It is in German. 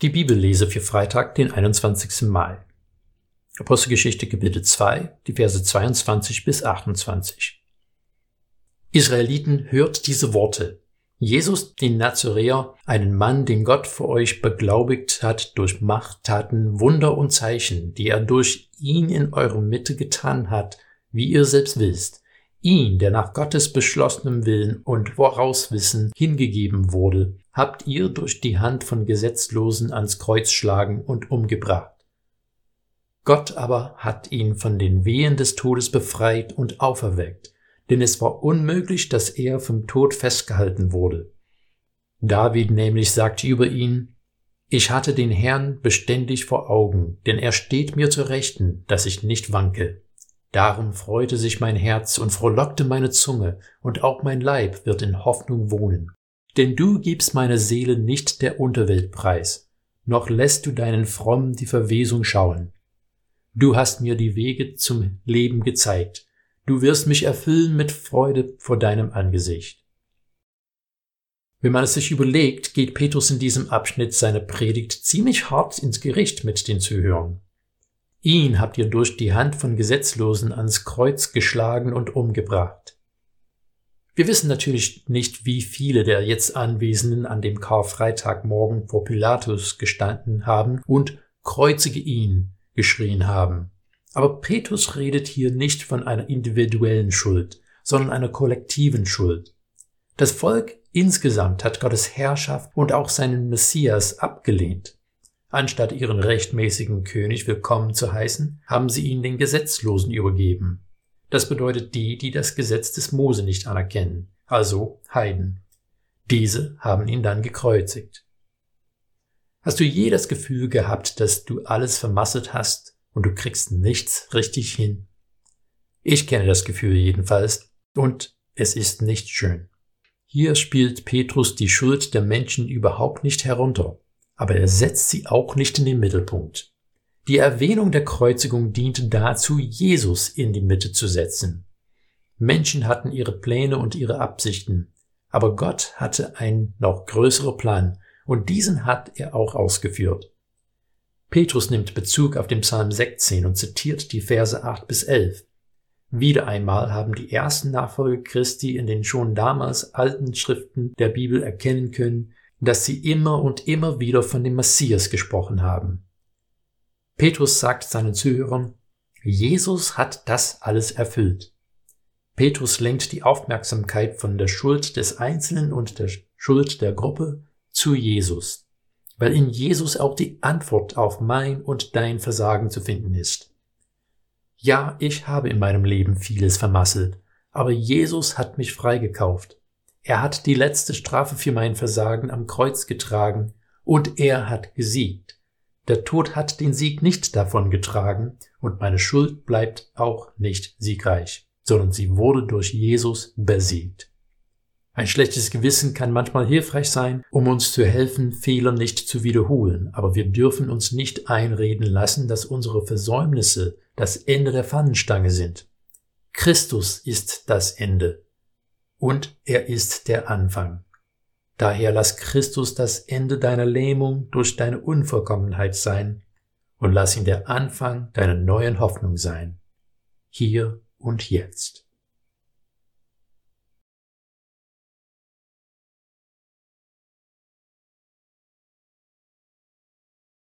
Die Bibellese für Freitag, den 21. Mai. Apostelgeschichte Kapitel 2, die Verse 22 bis 28. Israeliten, hört diese Worte. Jesus, den Nazaräer, einen Mann, den Gott für euch beglaubigt hat durch Machttaten, Wunder und Zeichen, die er durch ihn in eurer Mitte getan hat, wie ihr selbst wisst, ihn, der nach Gottes beschlossenem Willen und Vorauswissen hingegeben wurde, habt ihr durch die Hand von Gesetzlosen ans Kreuz schlagen und umgebracht. Gott aber hat ihn von den Wehen des Todes befreit und auferweckt, denn es war unmöglich, dass er vom Tod festgehalten wurde. David nämlich sagt über ihn, ich hatte den Herrn beständig vor Augen, denn er steht mir zur Rechten, dass ich nicht wanke. Darum freute sich mein Herz und frohlockte meine Zunge, und auch mein Leib wird in Hoffnung wohnen. Denn du gibst meine Seele nicht der Unterwelt preis, noch lässt du deinen Frommen die Verwesung schauen. Du hast mir die Wege zum Leben gezeigt, du wirst mich erfüllen mit Freude vor deinem Angesicht. Wenn man es sich überlegt, geht Petrus in diesem Abschnitt seine Predigt ziemlich hart ins Gericht mit den Zuhörern. Ihn habt ihr durch die Hand von Gesetzlosen ans Kreuz geschlagen und umgebracht. Wir wissen natürlich nicht, wie viele der jetzt Anwesenden an dem Karfreitagmorgen vor Pilatus gestanden haben und kreuzige ihn geschrien haben. Aber Petrus redet hier nicht von einer individuellen Schuld, sondern einer kollektiven Schuld. Das Volk insgesamt hat Gottes Herrschaft und auch seinen Messias abgelehnt. Anstatt ihren rechtmäßigen König willkommen zu heißen, haben sie ihn den Gesetzlosen übergeben. Das bedeutet die, die das Gesetz des Mose nicht anerkennen, also Heiden. Diese haben ihn dann gekreuzigt. Hast du je das Gefühl gehabt, dass du alles vermasselt hast und du kriegst nichts richtig hin? Ich kenne das Gefühl jedenfalls und es ist nicht schön. Hier spielt Petrus die Schuld der Menschen überhaupt nicht herunter aber er setzt sie auch nicht in den Mittelpunkt. Die Erwähnung der Kreuzigung diente dazu, Jesus in die Mitte zu setzen. Menschen hatten ihre Pläne und ihre Absichten, aber Gott hatte einen noch größeren Plan, und diesen hat er auch ausgeführt. Petrus nimmt Bezug auf den Psalm 16 und zitiert die Verse 8 bis 11. Wieder einmal haben die ersten Nachfolger Christi in den schon damals alten Schriften der Bibel erkennen können, dass sie immer und immer wieder von dem Messias gesprochen haben. Petrus sagt seinen Zuhörern, Jesus hat das alles erfüllt. Petrus lenkt die Aufmerksamkeit von der Schuld des Einzelnen und der Schuld der Gruppe zu Jesus, weil in Jesus auch die Antwort auf mein und dein Versagen zu finden ist. Ja, ich habe in meinem Leben vieles vermasselt, aber Jesus hat mich freigekauft. Er hat die letzte Strafe für mein Versagen am Kreuz getragen und er hat gesiegt. Der Tod hat den Sieg nicht davon getragen und meine Schuld bleibt auch nicht siegreich, sondern sie wurde durch Jesus besiegt. Ein schlechtes Gewissen kann manchmal hilfreich sein, um uns zu helfen, Fehler nicht zu wiederholen, aber wir dürfen uns nicht einreden lassen, dass unsere Versäumnisse das Ende der Pfannenstange sind. Christus ist das Ende, und er ist der Anfang. Daher lass Christus das Ende deiner Lähmung durch deine Unvollkommenheit sein und lass ihn der Anfang deiner neuen Hoffnung sein, hier und jetzt.